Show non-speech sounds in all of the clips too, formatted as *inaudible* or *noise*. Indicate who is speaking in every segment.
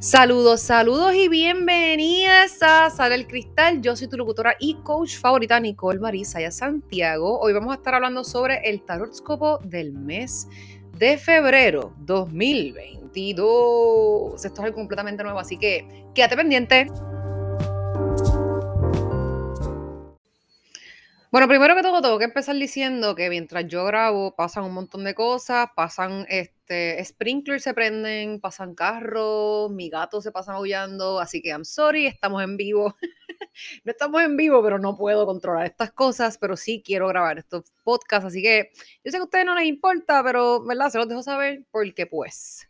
Speaker 1: Saludos, saludos y bienvenidas a Sale el Cristal. Yo soy tu locutora y coach favorita, Nicole Marisa Santiago. Hoy vamos a estar hablando sobre el tarotscopo del mes de febrero 2022. Esto es algo completamente nuevo, así que quédate pendiente. Bueno, primero que todo, tengo que empezar diciendo que mientras yo grabo pasan un montón de cosas, pasan este, sprinklers se prenden, pasan carros, mi gato se pasa aullando, así que I'm sorry, estamos en vivo. *laughs* no estamos en vivo, pero no puedo controlar estas cosas, pero sí quiero grabar estos podcasts, así que yo sé que a ustedes no les importa, pero, ¿verdad? Se los dejo saber porque pues.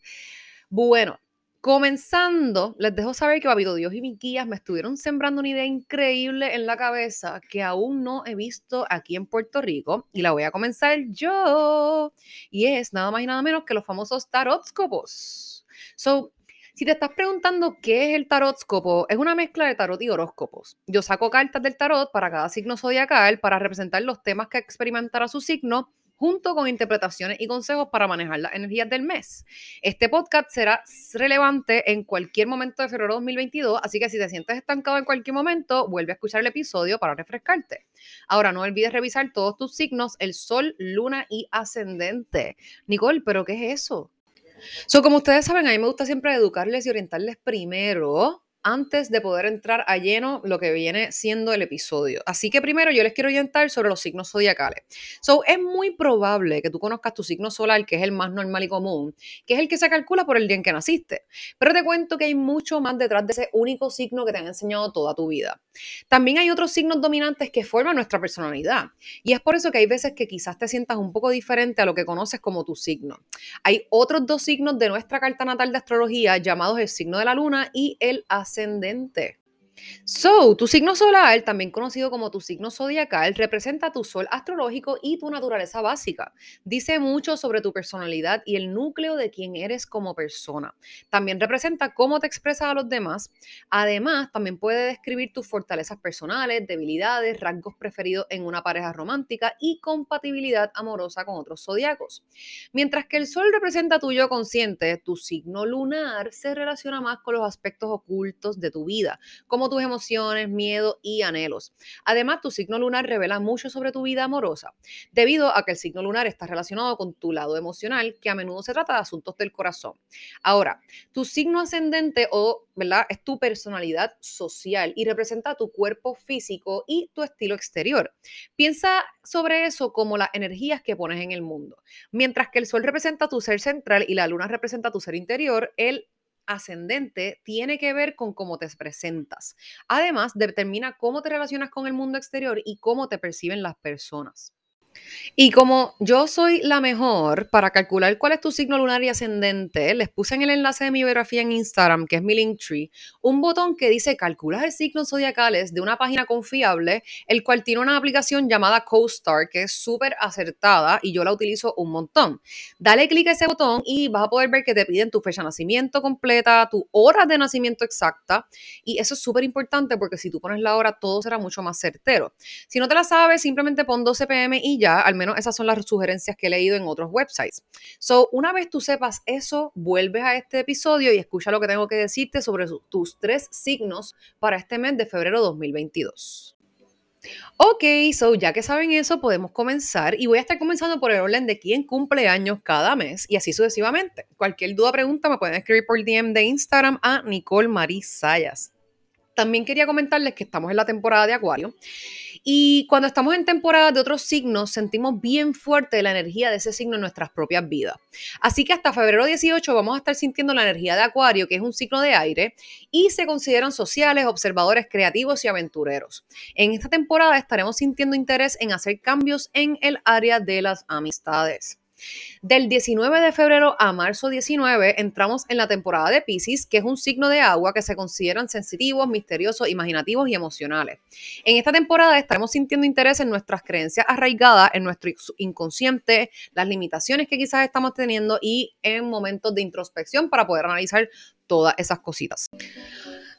Speaker 1: Bueno, Comenzando, les dejo saber que Babito Dios y mis guías me estuvieron sembrando una idea increíble en la cabeza que aún no he visto aquí en Puerto Rico y la voy a comenzar yo. Y es nada más y nada menos que los famosos tarotscopos. So, si te estás preguntando qué es el tarotscopo, es una mezcla de tarot y horóscopos. Yo saco cartas del tarot para cada signo zodiacal para representar los temas que experimentará su signo junto con interpretaciones y consejos para manejar las energías del mes. Este podcast será relevante en cualquier momento de febrero 2022, así que si te sientes estancado en cualquier momento, vuelve a escuchar el episodio para refrescarte. Ahora, no olvides revisar todos tus signos, el sol, luna y ascendente. Nicole, ¿pero qué es eso? So, como ustedes saben, a mí me gusta siempre educarles y orientarles primero antes de poder entrar a lleno lo que viene siendo el episodio. Así que primero yo les quiero orientar sobre los signos zodiacales. So, es muy probable que tú conozcas tu signo solar, que es el más normal y común, que es el que se calcula por el día en que naciste. Pero te cuento que hay mucho más detrás de ese único signo que te han enseñado toda tu vida. También hay otros signos dominantes que forman nuestra personalidad. Y es por eso que hay veces que quizás te sientas un poco diferente a lo que conoces como tu signo. Hay otros dos signos de nuestra carta natal de astrología llamados el signo de la luna y el ascendente. So, tu signo solar, también conocido como tu signo zodiacal, representa tu sol astrológico y tu naturaleza básica. Dice mucho sobre tu personalidad y el núcleo de quién eres como persona. También representa cómo te expresas a los demás. Además, también puede describir tus fortalezas personales, debilidades, rasgos preferidos en una pareja romántica y compatibilidad amorosa con otros zodiacos. Mientras que el sol representa tu yo consciente, tu signo lunar se relaciona más con los aspectos ocultos de tu vida, como tus emociones, miedo y anhelos. Además, tu signo lunar revela mucho sobre tu vida amorosa, debido a que el signo lunar está relacionado con tu lado emocional, que a menudo se trata de asuntos del corazón. Ahora, tu signo ascendente o, ¿verdad? Es tu personalidad social y representa tu cuerpo físico y tu estilo exterior. Piensa sobre eso como las energías que pones en el mundo. Mientras que el sol representa tu ser central y la luna representa tu ser interior, el ascendente tiene que ver con cómo te presentas. Además, determina cómo te relacionas con el mundo exterior y cómo te perciben las personas. Y como yo soy la mejor para calcular cuál es tu signo lunar y ascendente, les puse en el enlace de mi biografía en Instagram, que es mi Linktree, un botón que dice calcular signos zodiacales de una página confiable, el cual tiene una aplicación llamada CoStar, que es súper acertada y yo la utilizo un montón. Dale clic a ese botón y vas a poder ver que te piden tu fecha de nacimiento completa, tu hora de nacimiento exacta, y eso es súper importante porque si tú pones la hora, todo será mucho más certero. Si no te la sabes, simplemente pon 12 pm y ya, al menos esas son las sugerencias que he leído en otros websites. So, una vez tú sepas eso, vuelves a este episodio y escucha lo que tengo que decirte sobre tus tres signos para este mes de febrero 2022. Ok, so ya que saben eso, podemos comenzar y voy a estar comenzando por el orden de quién cumple años cada mes y así sucesivamente. Cualquier duda o pregunta me pueden escribir por DM de Instagram a Nicole Marie Sayas. También quería comentarles que estamos en la temporada de Acuario y cuando estamos en temporada de otros signos, sentimos bien fuerte la energía de ese signo en nuestras propias vidas. Así que hasta febrero 18 vamos a estar sintiendo la energía de Acuario, que es un signo de aire, y se consideran sociales, observadores, creativos y aventureros. En esta temporada estaremos sintiendo interés en hacer cambios en el área de las amistades. Del 19 de febrero a marzo 19 entramos en la temporada de Pisces, que es un signo de agua que se consideran sensitivos, misteriosos, imaginativos y emocionales. En esta temporada estaremos sintiendo interés en nuestras creencias arraigadas, en nuestro inconsciente, las limitaciones que quizás estamos teniendo y en momentos de introspección para poder analizar todas esas cositas.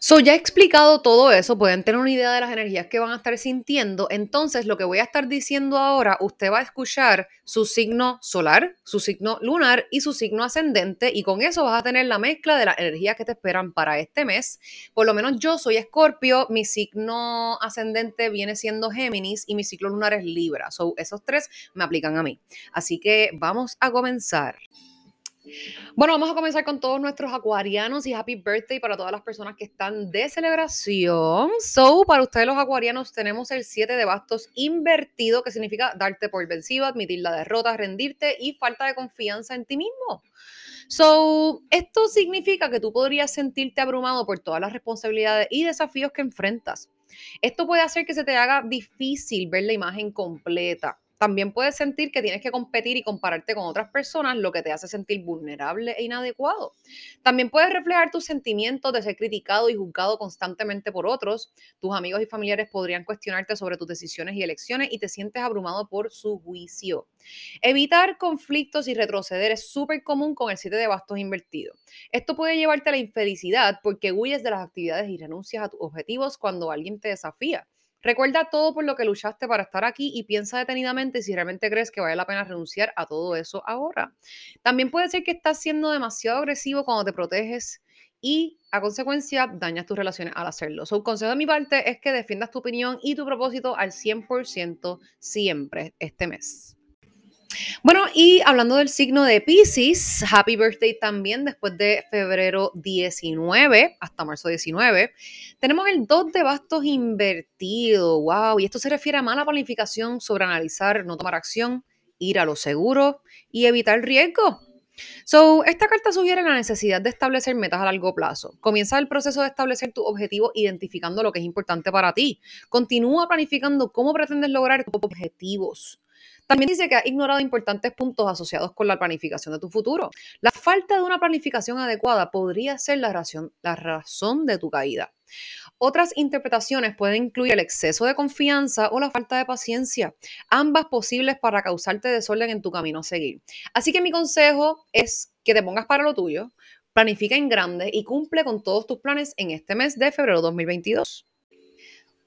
Speaker 1: So, ya he explicado todo eso, pueden tener una idea de las energías que van a estar sintiendo. Entonces, lo que voy a estar diciendo ahora, usted va a escuchar su signo solar, su signo lunar y su signo ascendente, y con eso vas a tener la mezcla de las energías que te esperan para este mes. Por lo menos yo soy Escorpio, mi signo ascendente viene siendo Géminis y mi ciclo lunar es Libra. So, esos tres me aplican a mí. Así que vamos a comenzar. Bueno, vamos a comenzar con todos nuestros acuarianos y happy birthday para todas las personas que están de celebración. So, para ustedes los acuarianos tenemos el 7 de bastos invertido, que significa darte por vencido, admitir la derrota, rendirte y falta de confianza en ti mismo. So, esto significa que tú podrías sentirte abrumado por todas las responsabilidades y desafíos que enfrentas. Esto puede hacer que se te haga difícil ver la imagen completa. También puedes sentir que tienes que competir y compararte con otras personas, lo que te hace sentir vulnerable e inadecuado. También puedes reflejar tus sentimientos de ser criticado y juzgado constantemente por otros. Tus amigos y familiares podrían cuestionarte sobre tus decisiones y elecciones y te sientes abrumado por su juicio. Evitar conflictos y retroceder es súper común con el 7 de bastos invertido. Esto puede llevarte a la infelicidad porque huyes de las actividades y renuncias a tus objetivos cuando alguien te desafía. Recuerda todo por lo que luchaste para estar aquí y piensa detenidamente si realmente crees que vale la pena renunciar a todo eso ahora. También puede ser que estás siendo demasiado agresivo cuando te proteges y a consecuencia dañas tus relaciones al hacerlo. So, un consejo de mi parte es que defiendas tu opinión y tu propósito al 100% siempre este mes. Bueno, y hablando del signo de Pisces, happy birthday también después de febrero 19 hasta marzo 19. Tenemos el 2 de bastos invertido, wow, y esto se refiere a mala planificación sobre analizar, no tomar acción, ir a lo seguro y evitar riesgo. So, esta carta sugiere la necesidad de establecer metas a largo plazo. Comienza el proceso de establecer tu objetivo identificando lo que es importante para ti. Continúa planificando cómo pretendes lograr tus objetivos. También dice que ha ignorado importantes puntos asociados con la planificación de tu futuro. La falta de una planificación adecuada podría ser la razón, de tu caída. Otras interpretaciones pueden incluir el exceso de confianza o la falta de paciencia, ambas posibles para causarte desorden en tu camino a seguir. Así que mi consejo es que te pongas para lo tuyo, planifica en grande y cumple con todos tus planes en este mes de febrero 2022.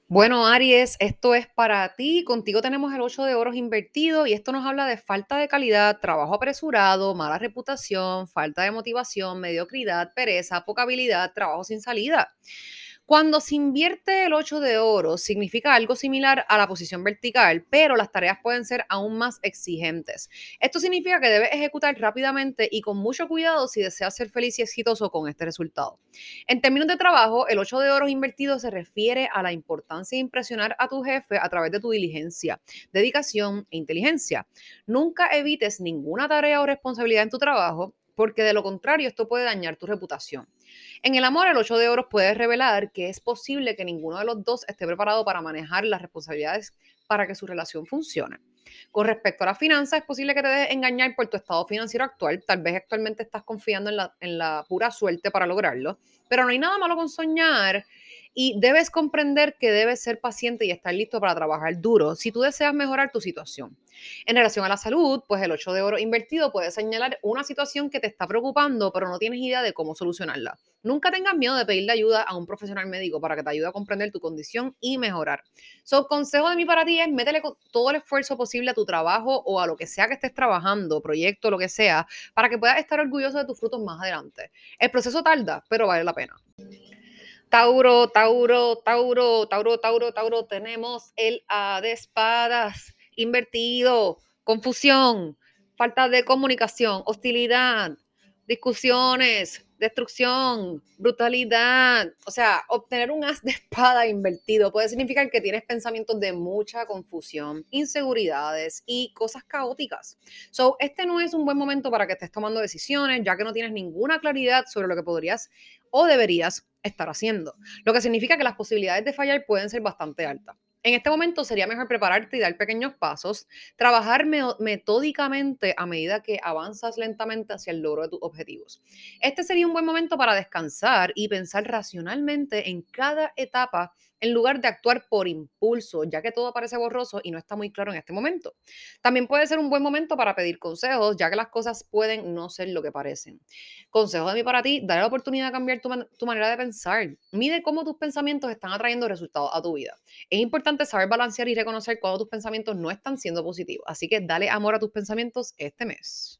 Speaker 1: Bueno, Aries, esto es para ti. Contigo tenemos el 8 de oros invertido y esto nos habla de falta de calidad, trabajo apresurado, mala reputación, falta de motivación, mediocridad, pereza, poca habilidad, trabajo sin salida. Cuando se invierte el 8 de oro, significa algo similar a la posición vertical, pero las tareas pueden ser aún más exigentes. Esto significa que debes ejecutar rápidamente y con mucho cuidado si deseas ser feliz y exitoso con este resultado. En términos de trabajo, el 8 de oro invertido se refiere a la importancia de impresionar a tu jefe a través de tu diligencia, dedicación e inteligencia. Nunca evites ninguna tarea o responsabilidad en tu trabajo porque de lo contrario esto puede dañar tu reputación. En el amor, el 8 de oros puede revelar que es posible que ninguno de los dos esté preparado para manejar las responsabilidades para que su relación funcione. Con respecto a la finanza, es posible que te dejes engañar por tu estado financiero actual. Tal vez actualmente estás confiando en la, en la pura suerte para lograrlo, pero no hay nada malo con soñar y debes comprender que debes ser paciente y estar listo para trabajar duro si tú deseas mejorar tu situación. En relación a la salud, pues el 8 de oro invertido puede señalar una situación que te está preocupando, pero no tienes idea de cómo solucionarla. Nunca tengas miedo de pedirle ayuda a un profesional médico para que te ayude a comprender tu condición y mejorar. So, consejo de mí para ti es métele todo el esfuerzo posible a tu trabajo o a lo que sea que estés trabajando, proyecto, lo que sea, para que puedas estar orgulloso de tus frutos más adelante. El proceso tarda, pero vale la pena. Tauro, Tauro, Tauro, Tauro, Tauro, Tauro, tenemos el A de espadas invertido, confusión, falta de comunicación, hostilidad, discusiones, destrucción, brutalidad. O sea, obtener un as de espada invertido puede significar que tienes pensamientos de mucha confusión, inseguridades y cosas caóticas. So, este no es un buen momento para que estés tomando decisiones, ya que no tienes ninguna claridad sobre lo que podrías o deberías estar haciendo, lo que significa que las posibilidades de fallar pueden ser bastante altas. En este momento sería mejor prepararte y dar pequeños pasos, trabajar metódicamente a medida que avanzas lentamente hacia el logro de tus objetivos. Este sería un buen momento para descansar y pensar racionalmente en cada etapa en lugar de actuar por impulso, ya que todo parece borroso y no está muy claro en este momento. También puede ser un buen momento para pedir consejos, ya que las cosas pueden no ser lo que parecen. Consejo de mí para ti, dale la oportunidad de cambiar tu, tu manera de pensar. Mide cómo tus pensamientos están atrayendo resultados a tu vida. Es importante saber balancear y reconocer cuando tus pensamientos no están siendo positivos, así que dale amor a tus pensamientos este mes.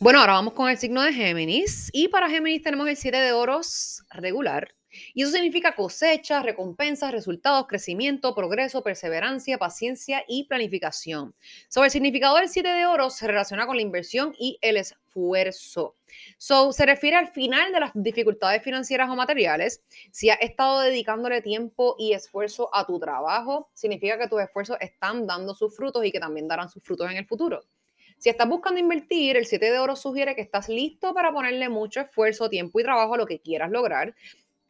Speaker 1: Bueno, ahora vamos con el signo de Géminis. Y para Géminis tenemos el 7 de oros regular. Y eso significa cosecha, recompensas, resultados, crecimiento, progreso, perseverancia, paciencia y planificación. Sobre el significado del 7 de oros se relaciona con la inversión y el esfuerzo. So, se refiere al final de las dificultades financieras o materiales. Si has estado dedicándole tiempo y esfuerzo a tu trabajo, significa que tus esfuerzos están dando sus frutos y que también darán sus frutos en el futuro. Si estás buscando invertir, el 7 de oro sugiere que estás listo para ponerle mucho esfuerzo, tiempo y trabajo a lo que quieras lograr.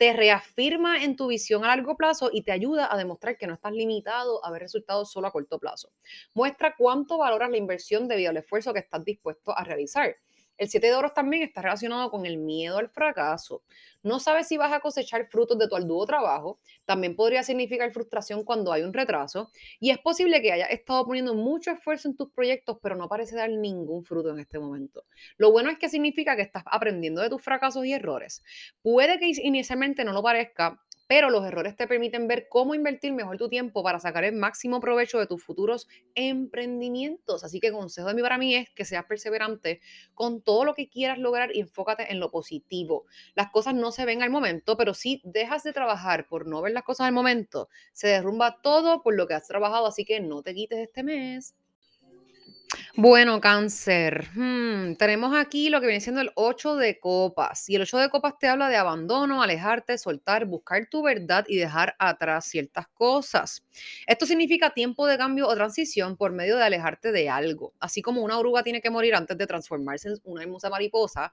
Speaker 1: Te reafirma en tu visión a largo plazo y te ayuda a demostrar que no estás limitado a ver resultados solo a corto plazo. Muestra cuánto valoras la inversión debido al esfuerzo que estás dispuesto a realizar. El 7 de oros también está relacionado con el miedo al fracaso. No sabes si vas a cosechar frutos de tu arduo trabajo. También podría significar frustración cuando hay un retraso. Y es posible que hayas estado poniendo mucho esfuerzo en tus proyectos, pero no parece dar ningún fruto en este momento. Lo bueno es que significa que estás aprendiendo de tus fracasos y errores. Puede que inicialmente no lo parezca, pero los errores te permiten ver cómo invertir mejor tu tiempo para sacar el máximo provecho de tus futuros emprendimientos. Así que consejo de mí para mí es que seas perseverante con todo lo que quieras lograr y enfócate en lo positivo. Las cosas no se ven al momento, pero si dejas de trabajar por no ver las cosas al momento, se derrumba todo por lo que has trabajado, así que no te quites este mes. Bueno, cáncer. Hmm, tenemos aquí lo que viene siendo el 8 de copas. Y el 8 de copas te habla de abandono, alejarte, soltar, buscar tu verdad y dejar atrás ciertas cosas. Esto significa tiempo de cambio o transición por medio de alejarte de algo. Así como una oruga tiene que morir antes de transformarse en una hermosa mariposa,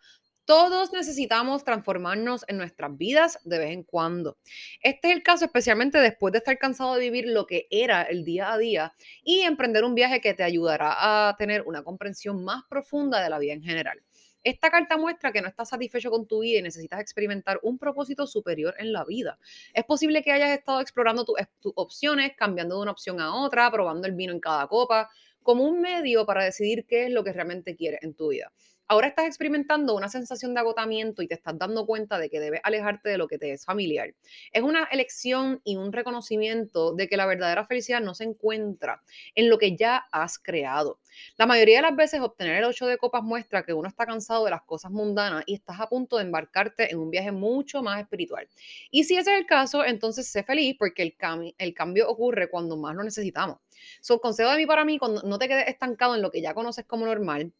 Speaker 1: todos necesitamos transformarnos en nuestras vidas de vez en cuando. Este es el caso especialmente después de estar cansado de vivir lo que era el día a día y emprender un viaje que te ayudará a tener una comprensión más profunda de la vida en general. Esta carta muestra que no estás satisfecho con tu vida y necesitas experimentar un propósito superior en la vida. Es posible que hayas estado explorando tus opciones, cambiando de una opción a otra, probando el vino en cada copa, como un medio para decidir qué es lo que realmente quieres en tu vida. Ahora estás experimentando una sensación de agotamiento y te estás dando cuenta de que debes alejarte de lo que te es familiar. Es una elección y un reconocimiento de que la verdadera felicidad no se encuentra en lo que ya has creado. La mayoría de las veces obtener el 8 de copas muestra que uno está cansado de las cosas mundanas y estás a punto de embarcarte en un viaje mucho más espiritual. Y si ese es el caso, entonces sé feliz porque el, cambio ocurre cuando más lo necesitamos. So, consejo de mí para mí, cuando no te quedes estancado en lo que ya conoces como normal,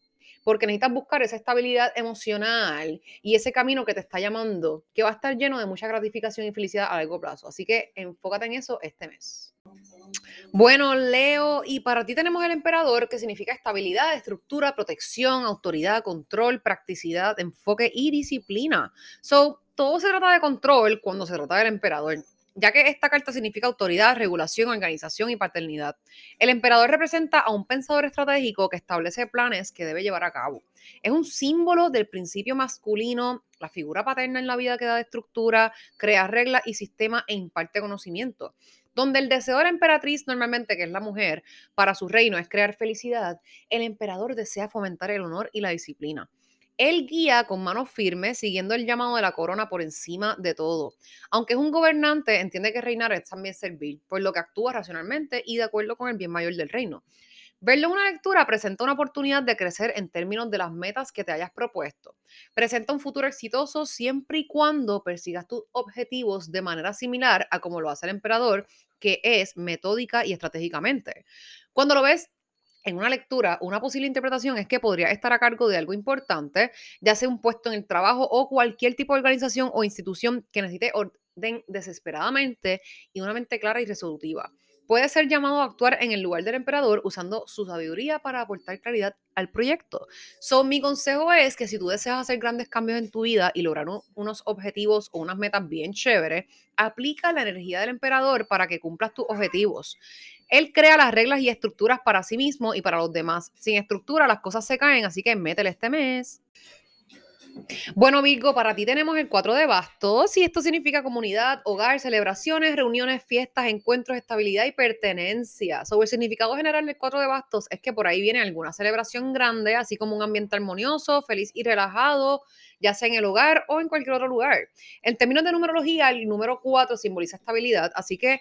Speaker 1: porque necesitas buscar esa estabilidad emocional y ese camino que te está llamando, que va a estar lleno de mucha gratificación y felicidad a largo plazo. Así que enfócate en eso este mes. Bueno, Leo, y para ti tenemos el emperador, que significa estabilidad, estructura, protección, autoridad, control, practicidad, enfoque y disciplina. So, todo se trata de control cuando se trata del emperador ya que esta carta significa autoridad, regulación, organización y paternidad. El emperador representa a un pensador estratégico que establece planes que debe llevar a cabo. Es un símbolo del principio masculino, la figura paterna en la vida que da estructura, crea reglas y sistemas e imparte conocimiento. Donde el deseo de la emperatriz, normalmente que es la mujer, para su reino es crear felicidad, el emperador desea fomentar el honor y la disciplina. Él guía con mano firme, siguiendo el llamado de la corona por encima de todo. Aunque es un gobernante, entiende que reinar es también servir, por lo que actúa racionalmente y de acuerdo con el bien mayor del reino. Verlo en una lectura presenta una oportunidad de crecer en términos de las metas que te hayas propuesto. Presenta un futuro exitoso siempre y cuando persigas tus objetivos de manera similar a como lo hace el emperador, que es metódica y estratégicamente. Cuando lo ves en una lectura, una posible interpretación es que podría estar a cargo de algo importante, ya sea un puesto en el trabajo o cualquier tipo de organización o institución que necesite orden desesperadamente y una mente clara y resolutiva. Puede ser llamado a actuar en el lugar del emperador usando su sabiduría para aportar claridad al proyecto. So, mi consejo es que si tú deseas hacer grandes cambios en tu vida y lograr unos objetivos o unas metas bien chéveres, aplica la energía del emperador para que cumplas tus objetivos. Él crea las reglas y estructuras para sí mismo y para los demás. Sin estructura las cosas se caen, así que métele este mes. Bueno, Virgo, para ti tenemos el 4 de bastos y esto significa comunidad, hogar, celebraciones, reuniones, fiestas, encuentros, estabilidad y pertenencia. Sobre el significado general del 4 de bastos es que por ahí viene alguna celebración grande, así como un ambiente armonioso, feliz y relajado, ya sea en el hogar o en cualquier otro lugar. En términos de numerología, el número 4 simboliza estabilidad, así que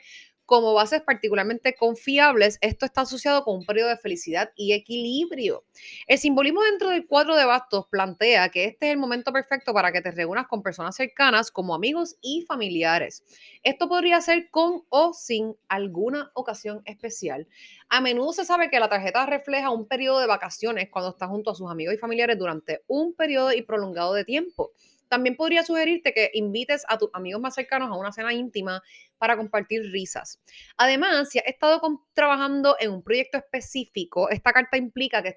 Speaker 1: como bases particularmente confiables, esto está asociado con un periodo de felicidad y equilibrio. El simbolismo dentro del cuadro de bastos plantea que este es el momento perfecto para que te reúnas con personas cercanas como amigos y familiares. Esto podría ser con o sin alguna ocasión especial. A menudo se sabe que la tarjeta refleja un periodo de vacaciones cuando estás junto a sus amigos y familiares durante un periodo y prolongado de tiempo. También podría sugerirte que invites a tus amigos más cercanos a una cena íntima para compartir risas. Además, si has estado trabajando en un proyecto específico, esta carta implica que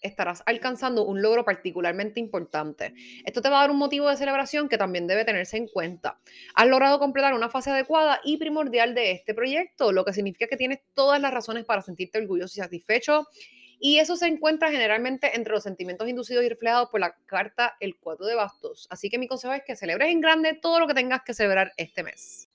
Speaker 1: estarás alcanzando un logro particularmente importante. Esto te va a dar un motivo de celebración que también debe tenerse en cuenta. Has logrado completar una fase adecuada y primordial de este proyecto, lo que significa que tienes todas las razones para sentirte orgulloso y satisfecho y eso se encuentra generalmente entre los sentimientos inducidos y reflejados por la carta El 4 de Bastos. Así que mi consejo es que celebres en grande todo lo que tengas que celebrar este mes.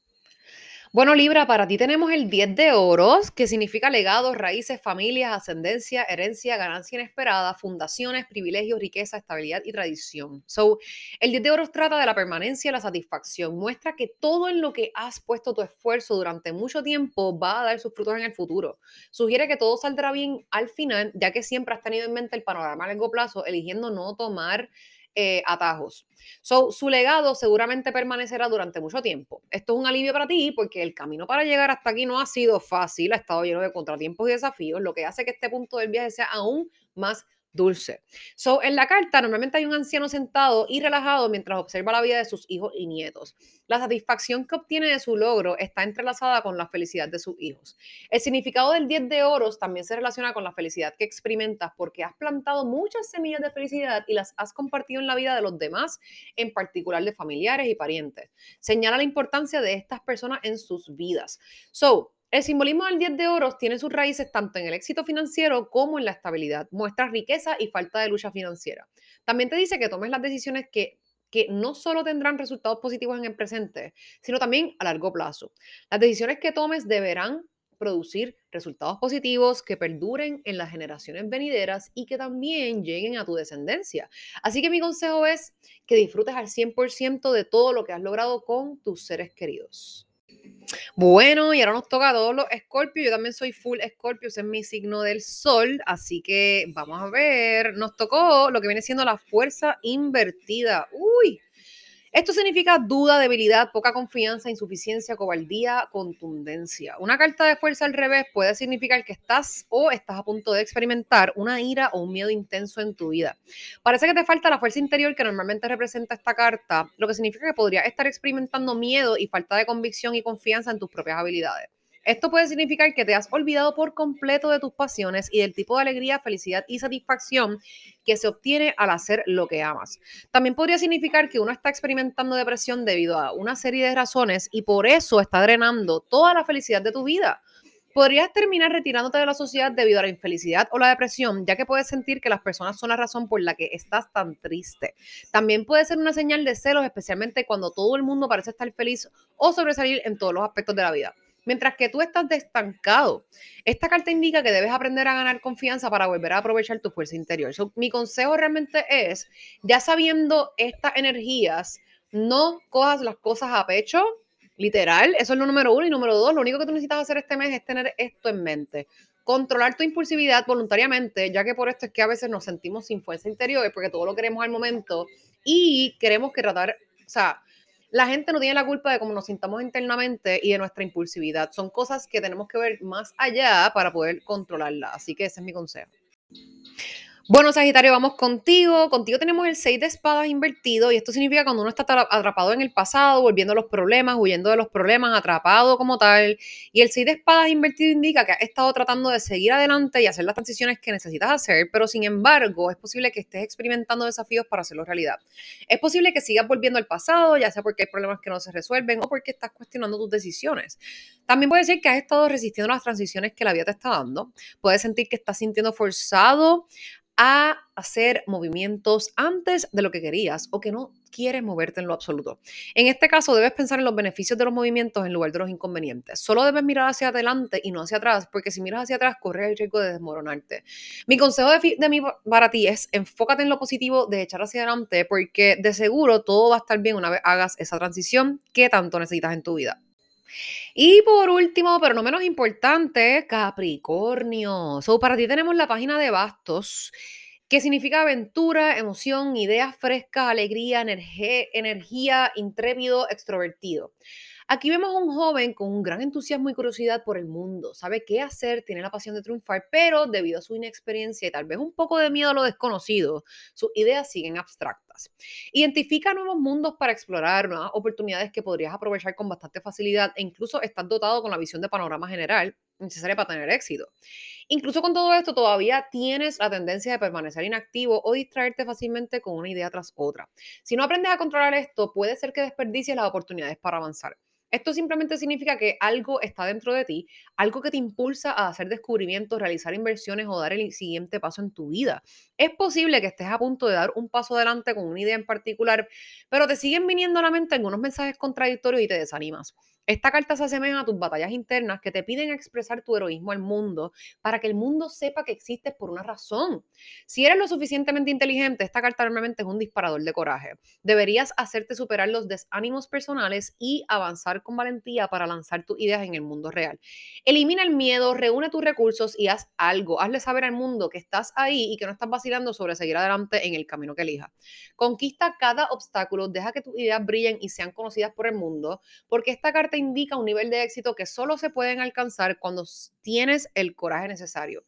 Speaker 1: Bueno, Libra, para ti tenemos el 10 de oros, que significa legados, raíces, familias, ascendencia, herencia, ganancia inesperada, fundaciones, privilegios, riqueza, estabilidad y tradición. So, el 10 de oros trata de la permanencia y la satisfacción. Muestra que todo en lo que has puesto tu esfuerzo durante mucho tiempo va a dar sus frutos en el futuro. Sugiere que todo saldrá bien al final, ya que siempre has tenido en mente el panorama a largo plazo, eligiendo no tomar eh, atajos. So, su legado seguramente permanecerá durante mucho tiempo. Esto es un alivio para ti porque el camino para llegar hasta aquí no ha sido fácil, ha estado lleno de contratiempos y desafíos, lo que hace que este punto del viaje sea aún más dulce. So, en la carta normalmente hay un anciano sentado y relajado mientras observa la vida de sus hijos y nietos. La satisfacción que obtiene de su logro está entrelazada con la felicidad de sus hijos. El significado del 10 de oros también se relaciona con la felicidad que experimentas porque has plantado muchas semillas de felicidad y las has compartido en la vida de los demás, en particular de familiares y parientes. Señala la importancia de estas personas en sus vidas. So, el simbolismo del 10 de oros tiene sus raíces tanto en el éxito financiero como en la estabilidad. Muestra riqueza y falta de lucha financiera. También te dice que tomes las decisiones que, que no solo tendrán resultados positivos en el presente, sino también a largo plazo. Las decisiones que tomes deberán producir resultados positivos que perduren en las generaciones venideras y que también lleguen a tu descendencia. Así que mi consejo es que disfrutes al 100% de todo lo que has logrado con tus seres queridos. Bueno, y ahora nos toca a todos los Scorpio. Yo también soy full Scorpio, ese es mi signo del sol. Así que vamos a ver. Nos tocó lo que viene siendo la fuerza invertida. Uy, esto significa duda, debilidad, poca confianza, insuficiencia, cobardía, contundencia. Una carta de fuerza al revés puede significar que estás o estás a punto de experimentar una ira o un miedo intenso en tu vida. Parece que te falta la fuerza interior que normalmente representa esta carta, lo que significa que podrías estar experimentando miedo y falta de convicción y confianza en tus propias habilidades. Esto puede significar que te has olvidado por completo de tus pasiones y del tipo de alegría, felicidad y satisfacción que se obtiene al hacer lo que amas. También podría significar que uno está experimentando depresión debido a una serie de razones y por eso está drenando toda la felicidad de tu vida. Podrías terminar retirándote de la sociedad debido a la infelicidad o la depresión, ya que puedes sentir que las personas son la razón por la que estás tan triste. También puede ser una señal de celos, especialmente cuando todo el mundo parece estar feliz o sobresalir en todos los aspectos de la vida mientras que tú estás destancado. Esta carta indica que debes aprender a ganar confianza para volver a aprovechar tu fuerza interior. mi consejo realmente es, ya sabiendo estas energías, no cojas las cosas a pecho, literal, eso es lo número uno. Y número dos, lo único que tú necesitas hacer este mes es tener esto en mente. Controlar tu impulsividad voluntariamente, ya que por esto es que a veces nos sentimos sin fuerza interior, porque todo lo queremos al momento y queremos que tratar, o sea, la gente no tiene la culpa de cómo nos sintamos internamente y de nuestra impulsividad. Son cosas que tenemos que ver más allá para poder controlarla. Así que ese es mi consejo. Bueno, Sagitario, vamos contigo. Contigo tenemos el 6 de espadas invertido y esto significa cuando uno está atrapado en el pasado, volviendo a los problemas, huyendo de los problemas, atrapado como tal. Y el 6 de espadas invertido indica que has estado tratando de seguir adelante y hacer las transiciones que necesitas hacer, pero sin embargo es posible que estés experimentando desafíos para hacerlo realidad. Es posible que sigas volviendo al pasado, ya sea porque hay problemas que no se resuelven o porque estás cuestionando tus decisiones. También puede ser que has estado resistiendo las transiciones que la vida te está dando. Puedes sentir que estás sintiendo forzado a hacer movimientos antes de lo que querías o que no quieres moverte en lo absoluto. En este caso, debes pensar en los beneficios de los movimientos en lugar de los inconvenientes. Solo debes mirar hacia adelante y no hacia atrás, porque si miras hacia atrás, corres el riesgo de desmoronarte. Mi consejo de, de mí para ti es enfócate en lo positivo de echar hacia adelante, porque de seguro todo va a estar bien una vez hagas esa transición que tanto necesitas en tu vida. Y por último, pero no menos importante, Capricornio. So, para ti tenemos la página de Bastos, que significa aventura, emoción, ideas frescas, alegría, energía, intrépido, extrovertido. Aquí vemos a un joven con un gran entusiasmo y curiosidad por el mundo. Sabe qué hacer, tiene la pasión de triunfar, pero debido a su inexperiencia y tal vez un poco de miedo a lo desconocido, sus ideas siguen abstractas. Identifica nuevos mundos para explorar, nuevas oportunidades que podrías aprovechar con bastante facilidad e incluso estás dotado con la visión de panorama general necesaria para tener éxito. Incluso con todo esto, todavía tienes la tendencia de permanecer inactivo o distraerte fácilmente con una idea tras otra. Si no aprendes a controlar esto, puede ser que desperdicies las oportunidades para avanzar. Esto simplemente significa que algo está dentro de ti, algo que te impulsa a hacer descubrimientos, realizar inversiones o dar el siguiente paso en tu vida. Es posible que estés a punto de dar un paso adelante con una idea en particular, pero te siguen viniendo a la mente algunos mensajes contradictorios y te desanimas. Esta carta se asemeja a tus batallas internas que te piden expresar tu heroísmo al mundo para que el mundo sepa que existes por una razón. Si eres lo suficientemente inteligente, esta carta normalmente es un disparador de coraje. Deberías hacerte superar los desánimos personales y avanzar con valentía para lanzar tus ideas en el mundo real. Elimina el miedo, reúne tus recursos y haz algo. Hazle saber al mundo que estás ahí y que no estás vacilando sobre seguir adelante en el camino que elijas. Conquista cada obstáculo, deja que tus ideas brillen y sean conocidas por el mundo, porque esta carta indica un nivel de éxito que solo se pueden alcanzar cuando tienes el coraje necesario.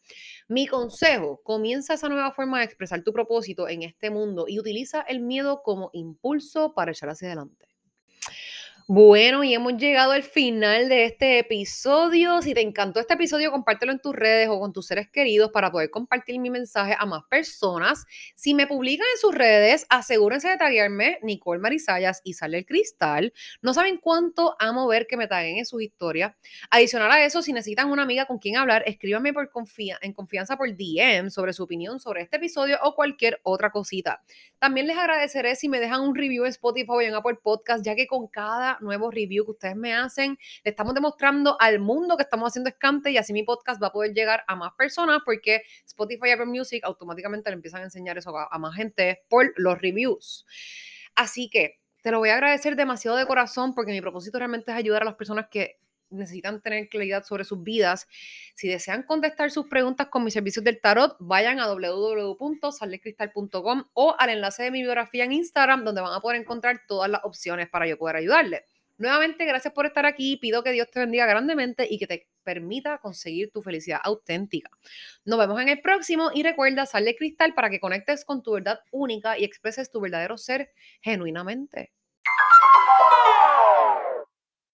Speaker 1: Mi consejo, comienza esa nueva forma de expresar tu propósito en este mundo y utiliza el miedo como impulso para echar hacia adelante. Bueno, y hemos llegado al final de este episodio. Si te encantó este episodio, compártelo en tus redes o con tus seres queridos para poder compartir mi mensaje a más personas. Si me publican en sus redes, asegúrense de taguearme Nicole Marisayas y Sale el Cristal. No saben cuánto amo ver que me taguen en sus historias. Adicional a eso, si necesitan una amiga con quien hablar, escríbanme por en confianza por DM sobre su opinión sobre este episodio o cualquier otra cosita. También les agradeceré si me dejan un review en Spotify o en Apple Podcast, ya que con cada nuevo review que ustedes me hacen, le estamos demostrando al mundo que estamos haciendo escante y así mi podcast va a poder llegar a más personas porque Spotify Apple Music automáticamente le empiezan a enseñar eso a más gente por los reviews. Así que te lo voy a agradecer demasiado de corazón porque mi propósito realmente es ayudar a las personas que necesitan tener claridad sobre sus vidas. Si desean contestar sus preguntas con mis servicios del tarot, vayan a www.sallecristal.com o al enlace de mi biografía en Instagram, donde van a poder encontrar todas las opciones para yo poder ayudarle. Nuevamente, gracias por estar aquí. Pido que Dios te bendiga grandemente y que te permita conseguir tu felicidad auténtica. Nos vemos en el próximo y recuerda, sale cristal para que conectes con tu verdad única y expreses tu verdadero ser genuinamente.